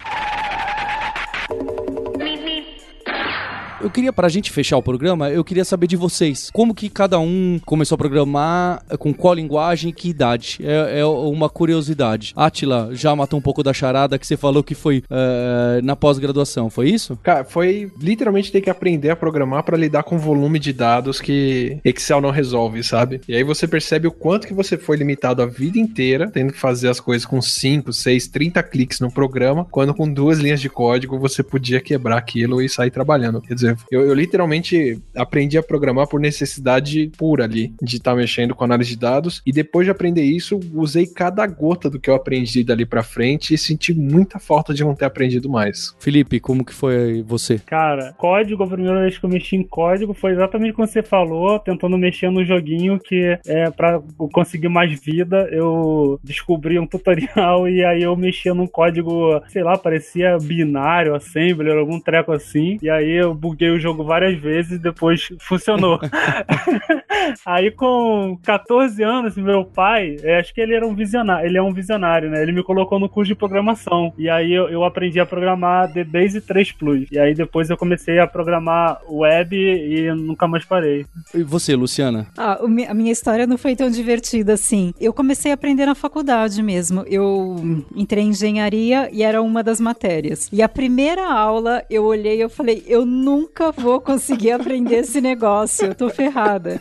Eu queria, pra gente fechar o programa, eu queria saber de vocês. Como que cada um começou a programar, com qual linguagem e que idade? É, é uma curiosidade. Atila já matou um pouco da charada que você falou que foi uh, na pós-graduação, foi isso?
Cara, foi literalmente ter que aprender a programar para lidar com o volume de dados que Excel não resolve, sabe? E aí você percebe o quanto que você foi limitado a vida inteira, tendo que fazer as coisas com 5, 6, 30 cliques no programa, quando com duas linhas de código você podia quebrar aquilo e sair trabalhando. Quer dizer, eu, eu literalmente aprendi a programar por necessidade pura ali, de estar tá mexendo com análise de dados. E depois de aprender isso, usei cada gota do que eu aprendi dali pra frente e senti muita falta de não ter aprendido mais.
Felipe, como que foi você?
Cara, código, a primeira vez que eu mexi em código foi exatamente como você falou, tentando mexer no joguinho que é para conseguir mais vida. Eu descobri um tutorial e aí eu mexia num código, sei lá, parecia binário, assembler, algum treco assim. E aí eu buguei joguei o jogo várias vezes e depois funcionou. Aí com 14 anos, meu pai, é, acho que ele era um visionário, ele é um visionário, né? Ele me colocou no curso de programação. E aí eu, eu aprendi a programar DBase 3 Plus. E aí depois eu comecei a programar web e nunca mais parei.
E você, Luciana?
Ah, a minha história não foi tão divertida assim. Eu comecei a aprender na faculdade mesmo. Eu entrei em engenharia e era uma das matérias. E a primeira aula eu olhei e eu falei, eu nunca nunca vou conseguir aprender esse negócio, eu tô ferrada.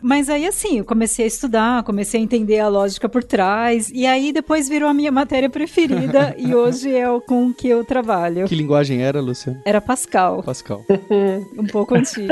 Mas aí, assim, eu comecei a estudar, comecei a entender a lógica por trás, e aí depois virou a minha matéria preferida, e hoje é o com que eu trabalho.
Que linguagem era, Luciano?
Era Pascal.
Pascal.
um pouco antigo.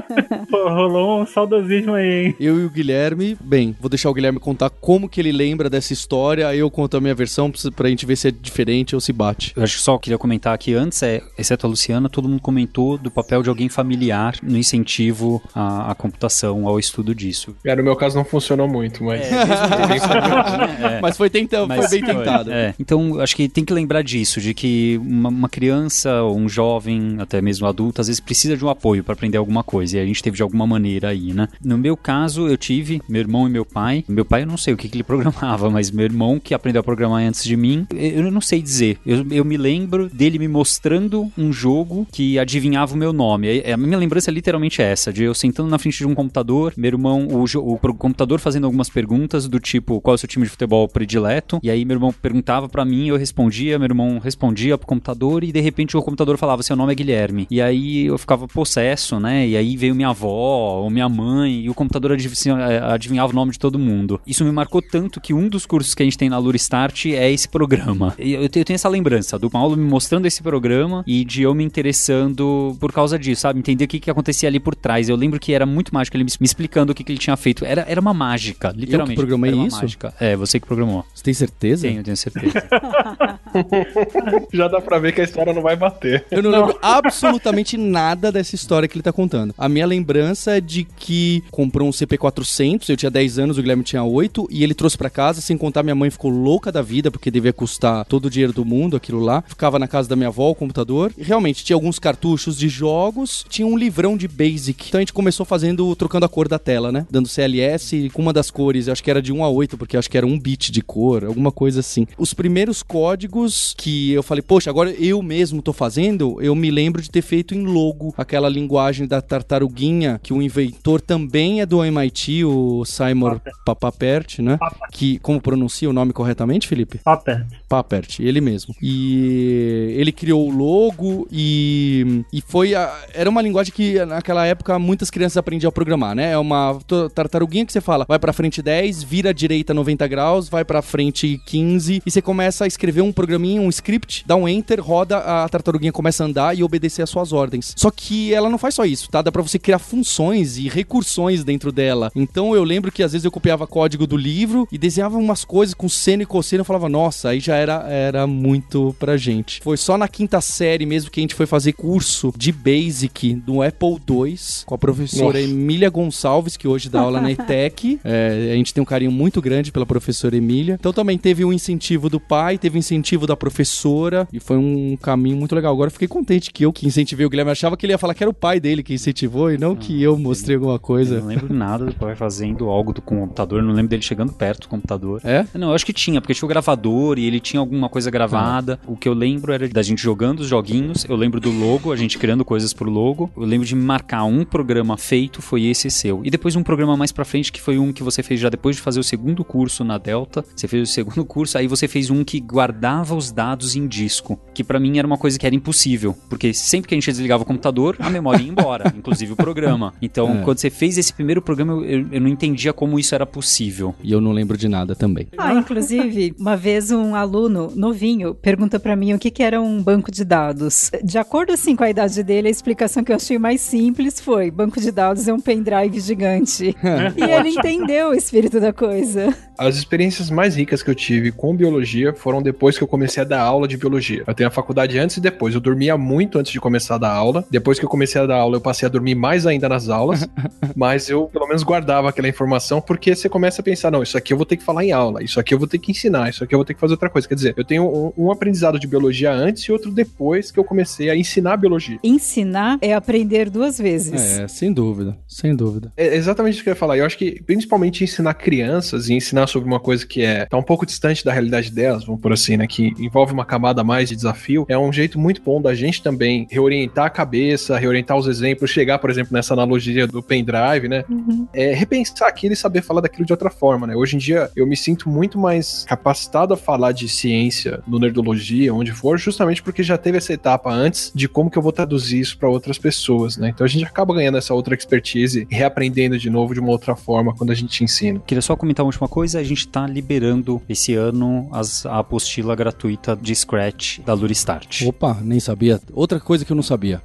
Pô, rolou um saudosismo aí, hein?
Eu e o Guilherme, bem, vou deixar o Guilherme contar como que ele lembra dessa história, aí eu conto a minha versão pra gente ver se é diferente ou se bate.
Eu acho que só queria comentar aqui antes, é, exceto a Luciana, todo mundo comentou do papel de alguém familiar no incentivo à, à computação, ao estudo disso.
É, no meu caso não funcionou muito, mas. É,
é. Mas foi, tentando, mas foi bem tentado.
É. Então, acho que tem que lembrar disso, de que uma, uma criança, ou um jovem, até mesmo adulto, às vezes precisa de um apoio para aprender alguma coisa. E a gente teve de alguma maneira aí, né? No meu caso, eu tive meu irmão e meu pai. Meu pai, eu não sei o que, que ele programava, mas meu irmão, que aprendeu a programar antes de mim, eu não sei dizer. Eu, eu me lembro dele me mostrando um jogo que adivinhava o meu nome. A minha lembrança é literalmente essa, de eu sentando na frente de um computador meu irmão, o, o, computador fazendo algumas perguntas do tipo, qual é o seu time de futebol predileto? E aí meu irmão perguntava para mim, eu respondia, meu irmão respondia pro computador e de repente o computador falava, seu nome é Guilherme. E aí eu ficava possesso, né? E aí veio minha avó ou minha mãe e o computador adivinhava o nome de todo mundo. Isso me marcou tanto que um dos cursos que a gente tem na Lura Start é esse programa. Eu tenho essa lembrança do Paulo me mostrando esse programa e de eu me interessando por causa disso, sabe? Entender o que, que acontecia ali por trás. Eu lembro que era muito mágico ele me explicando o que, que ele tinha feito. Era, era uma mágica, literalmente. Eu que
programei
era
isso?
Mágica. É, você que programou.
Você tem certeza?
Tenho, tenho certeza.
Já dá pra ver que a história não vai bater.
Eu não, não. lembro absolutamente nada dessa história que ele tá contando. A minha lembrança é de que comprou um CP400, eu tinha 10 anos, o Guilherme tinha 8, e ele trouxe para casa, sem contar minha mãe ficou louca da vida, porque devia custar todo o dinheiro do mundo aquilo lá. Ficava na casa da minha avó o computador. E realmente tinha alguns cartuchos de jogos, tinha um livrão de Basic. Então a gente começou fazendo, trocando a cor da tela, né? Dando CLS com uma das cores, acho que era de 1 a 8, porque acho que era um bit de cor, alguma coisa assim. Os primeiros códigos que eu falei, poxa, agora eu mesmo tô fazendo, eu me lembro de ter feito em logo, aquela linguagem da tartaruguinha, que o inventor também é do MIT, o Simon Papapert, né? Que, como pronuncia o nome corretamente, Felipe?
Papert.
Papert, ele mesmo. E ele criou o logo e, e foi. A, era uma linguagem que naquela época muitas crianças aprendiam a programar, né? É uma tartaruguinha que você fala, vai pra frente 10, vira à direita 90 graus, vai pra frente 15 e você começa a escrever um programinha, um script, dá um enter, roda, a tartaruguinha começa a andar e obedecer às suas ordens. Só que ela não faz só isso, tá? Dá pra você criar funções e recursões dentro dela. Então eu lembro que às vezes eu copiava código do livro e desenhava umas coisas com seno e cosseno. Eu falava, nossa, aí já era, era muito pra gente. Foi só na quinta série mesmo que a gente foi fazer curso de Basic do Apple II com a professora nossa. Emília Gonçalves, que hoje dá aula na ETEC. É, a gente tem um carinho muito grande pela professora Emília. Então também teve o um incentivo do pai, teve o um incentivo da professora e foi um caminho muito legal. Agora eu fiquei contente que eu que incentivei o Guilherme. Achava que ele ia falar que era o pai dele que incentivou e não, não que eu mostrei alguma coisa.
Eu não lembro nada do pai fazendo algo do computador, não lembro dele chegando perto do computador.
É?
Não, eu acho que tinha, porque tinha o gravador e ele tinha alguma coisa gravada. Ah. O que eu lembro era da gente jogando os joguinhos, eu lembro do logo, a gente criando coisas pro logo. Eu lembro de marcar um programa feito, foi esse seu. E depois um programa mais pra frente que foi um que você fez já depois de fazer o segundo curso na Delta. Você fez o segundo curso, aí você fez um que guardava os dados em disco, que para mim era uma coisa que era impossível, porque sempre que a gente desligava o computador, a memória ia embora, inclusive o programa. Então, é. quando você fez esse primeiro programa, eu, eu, não entendia como isso era possível.
E eu não lembro de nada também.
Ah, inclusive, uma vez um aluno novinho pergunta para mim o que, que era um banco de dados. De acordo assim com a idade dele, a explicação que eu achei mais simples foi: banco de dados é um pendrive gigante. e ele entendeu o espírito da coisa.
As experiências mais ricas que eu tive com biologia foram depois que eu comecei a dar aula de biologia. Eu tenho a faculdade antes e depois. Eu dormia muito antes de começar a dar aula. Depois que eu comecei a dar aula, eu passei a dormir mais ainda nas aulas. mas eu, pelo menos, guardava aquela informação porque você começa a pensar: não, isso aqui eu vou ter que falar em aula, isso aqui eu vou ter que ensinar, isso aqui eu vou ter que fazer outra coisa. Quer dizer, eu tenho um, um aprendizado de biologia antes e outro depois que eu comecei a ensinar biologia.
Ensinar é aprender duas vezes.
É, sem dúvida, sem dúvida.
É exatamente isso que eu ia falar. Eu acho que, principalmente, ensinar crianças e ensinar sobre uma coisa que é tá um pouco distante da realidade delas, vamos por assim, né? Que envolve uma camada mais de desafio, é um jeito muito bom da gente também reorientar a cabeça, reorientar os exemplos, chegar, por exemplo, nessa analogia do pendrive, né? Uhum. É, repensar aquilo e saber falar daquilo de outra forma, né? Hoje em dia eu me sinto muito mais capacitado a falar de ciência no Nerdologia, onde for, justamente porque já teve essa etapa antes de como que eu vou traduzir isso para outras pessoas, né? Então a gente acaba ganhando essa outra expertise e reaprendendo de novo de uma outra forma quando a gente ensina.
Queria só comentar uma última coisa, a gente está liberando esse ano as, a apostila gratuita de Scratch da Luristart.
Opa, nem sabia. Outra coisa que eu não sabia.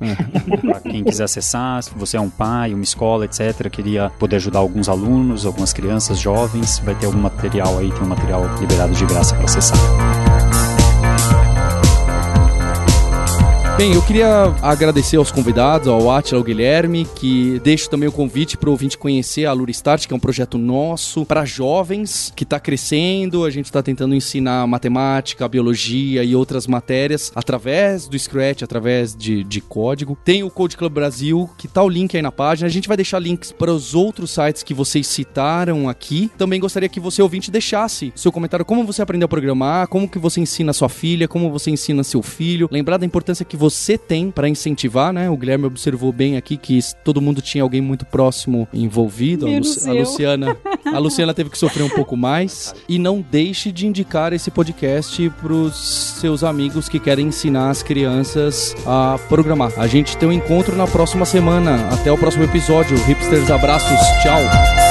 pra quem quiser acessar, se você é um pai, uma escola, etc., queria poder ajudar alguns alunos, algumas crianças, jovens, vai ter algum material aí, tem um material liberado de graça para acessar.
Bem, eu queria agradecer aos convidados, ao Atila, ao Guilherme, que deixo também o convite para o ouvinte conhecer a Luristart, que é um projeto nosso para jovens, que está crescendo. A gente está tentando ensinar matemática, biologia e outras matérias através do Scratch, através de, de código. Tem o Code Club Brasil, que tá o link aí na página. A gente vai deixar links para os outros sites que vocês citaram aqui. Também gostaria que você, ouvinte, deixasse seu comentário como você aprendeu a programar, como que você ensina sua filha, como você ensina seu filho. Lembrar da importância que você você tem para incentivar, né? O Guilherme observou bem aqui que todo mundo tinha alguém muito próximo envolvido. A, Lu a, Luciana, a Luciana teve que sofrer um pouco mais. E não deixe de indicar esse podcast pros seus amigos que querem ensinar as crianças a programar. A gente tem um encontro na próxima semana. Até o próximo episódio. Hipsters, abraços. Tchau.